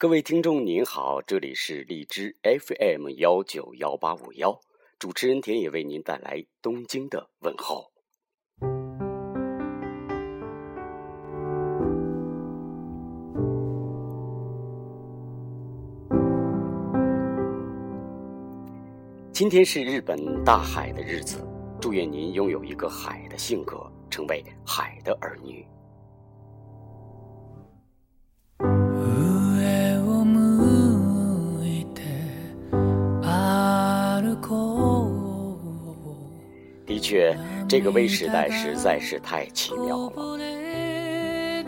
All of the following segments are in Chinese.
各位听众您好，这里是荔枝 FM 幺九幺八五幺，主持人田野为您带来东京的问候。今天是日本大海的日子，祝愿您拥有一个海的性格，成为海的儿女。确，这个微时代实在是太奇妙了。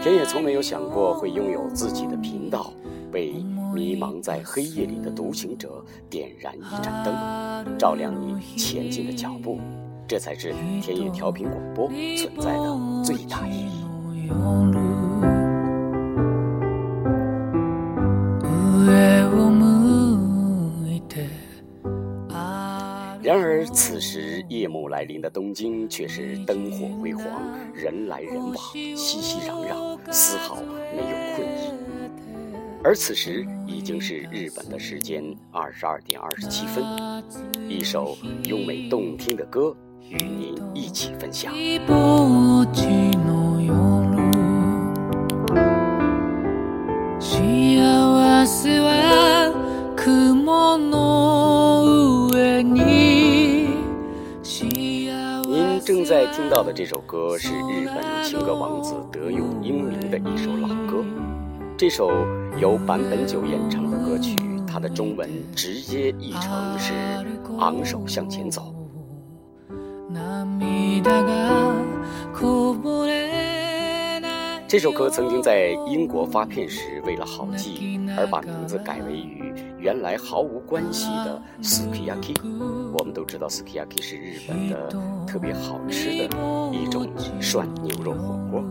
田野从没有想过会拥有自己的频道，为迷茫在黑夜里的独行者点燃一盏灯，照亮你前进的脚步。这才是田野调频广播存在的最大意义。夜幕来临的东京却是灯火辉煌，人来人往，熙熙攘攘，丝毫没有困意。而此时已经是日本的时间二十二点二十七分，一首优美动听的歌与您一起分享。听到的这首歌是日本情歌王子德永英明的一首老歌。这首由坂本九演唱的歌曲，它的中文直接译成是“昂首向前走”。这首歌曾经在英国发片时，为了好记而把名字改为与原来毫无关系的 sukiyaki。我们都知道 sukiyaki 是日本的特别好吃的一种涮牛肉火锅。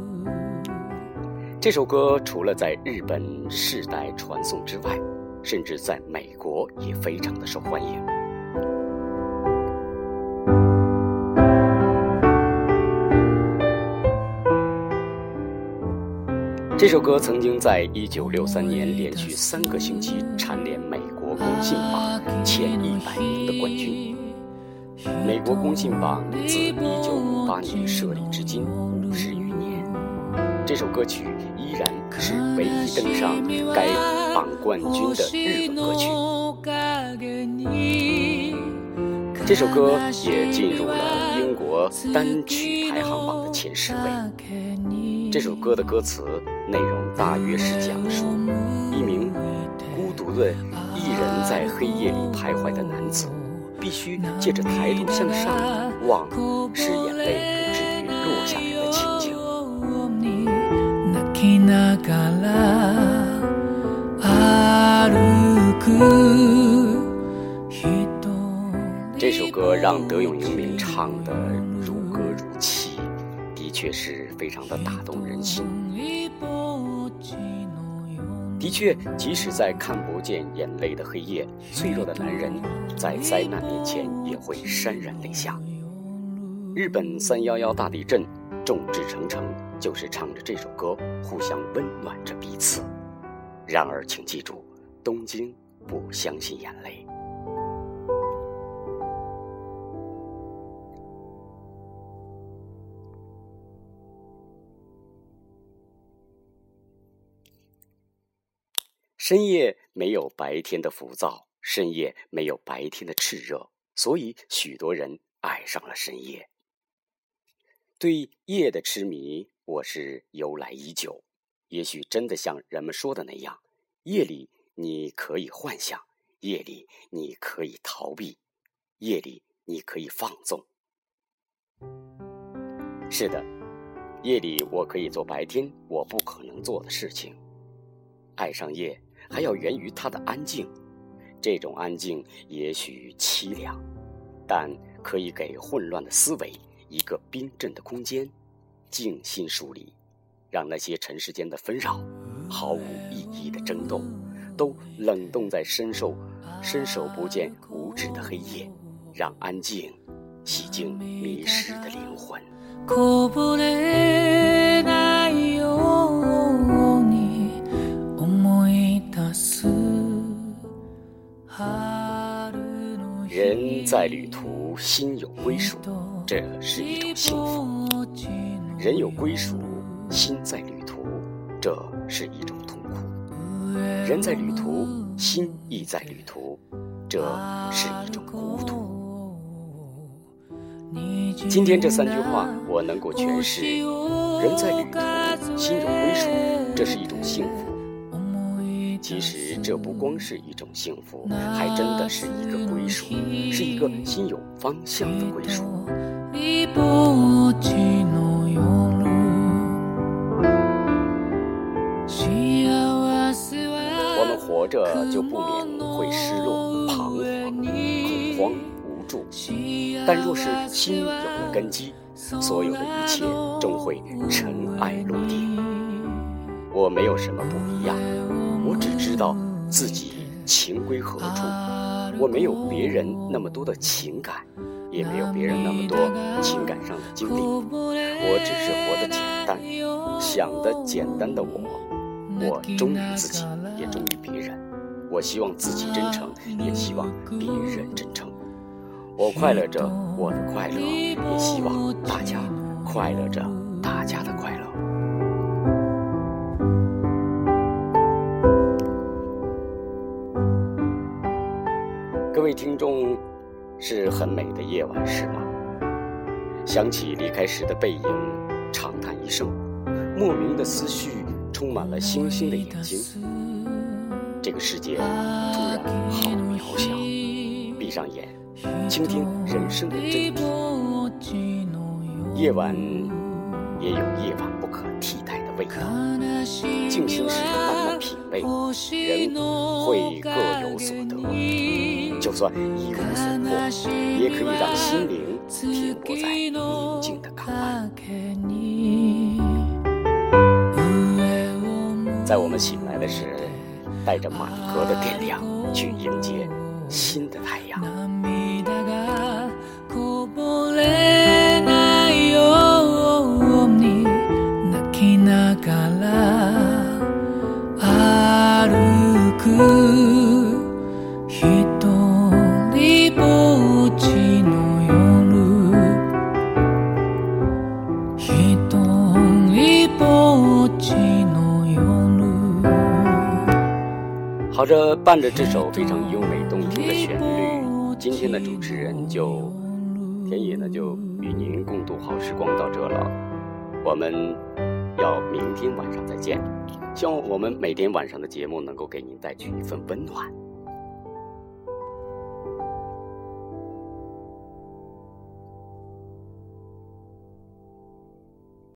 这首歌除了在日本世代传颂之外，甚至在美国也非常的受欢迎。这首歌曾经在1963年连续三个星期蝉联美国公信榜前一百名的冠军。美国公信榜自1958年设立至今五十余年，这首歌曲依然是唯一登上该榜冠军的日本歌曲。这首歌也进入了英国单曲排行榜的前十位。这首歌的歌词。内容大约是讲述一名孤独的一人在黑夜里徘徊的男子，必须借着抬头向上望，使眼泪不至于落下来的情景。这首歌让德永英明唱的如，确是非常的打动人心。的确，即使在看不见眼泪的黑夜，脆弱的男人在灾难面前也会潸然泪下。日本三幺幺大地震，众志成城，就是唱着这首歌，互相温暖着彼此。然而，请记住，东京不相信眼泪。深夜没有白天的浮躁，深夜没有白天的炽热，所以许多人爱上了深夜。对夜的痴迷，我是由来已久。也许真的像人们说的那样，夜里你可以幻想，夜里你可以逃避，夜里你可以放纵。是的，夜里我可以做白天我不可能做的事情。爱上夜。还要源于它的安静，这种安静也许凄凉，但可以给混乱的思维一个冰镇的空间，静心梳理，让那些尘世间的纷扰、毫无意义的争斗，都冷冻在伸手伸手不见五指的黑夜，让安静洗净迷失的灵魂。在旅途，心有归属，这是一种幸福；人有归属，心在旅途，这是一种痛苦。人在旅途，心亦在旅途，这是一种孤独。今天这三句话，我能够诠释：人在旅途，心有归属，这是一种幸福。其实这不光是一种幸福，还真的是一个归属，是一个心有方向的归属。我们活着就不免会失落、彷徨、恐慌、无助，但若是心有了根基，所有的一切终会尘埃落定。我没有什么不一样。到自己情归何处，我没有别人那么多的情感，也没有别人那么多情感上的经历，我只是活得简单，想的简单的我，我忠于自己，也忠于别人，我希望自己真诚，也希望别人真诚，我快乐着我的快乐，也希望大家快乐着大家的快乐。位听众，是很美的夜晚，是吗？想起离开时的背影，长叹一声，莫名的思绪充满了星星的眼睛。这个世界突然好渺小。闭上眼，倾听人生的真谛。夜晚也有夜晚味道。静心时慢慢品味，人会各有所得。就算一无所获，也可以让心灵停泊在宁静的港湾。在我们醒来的时，带着满格的电量去迎接新的太阳。好着，伴着这首非常优美动听的旋律，今天的主持人就田野呢，就与您共度好时光到这了。我们要明天晚上再见，希望我们每天晚上的节目能够给您带去一份温暖。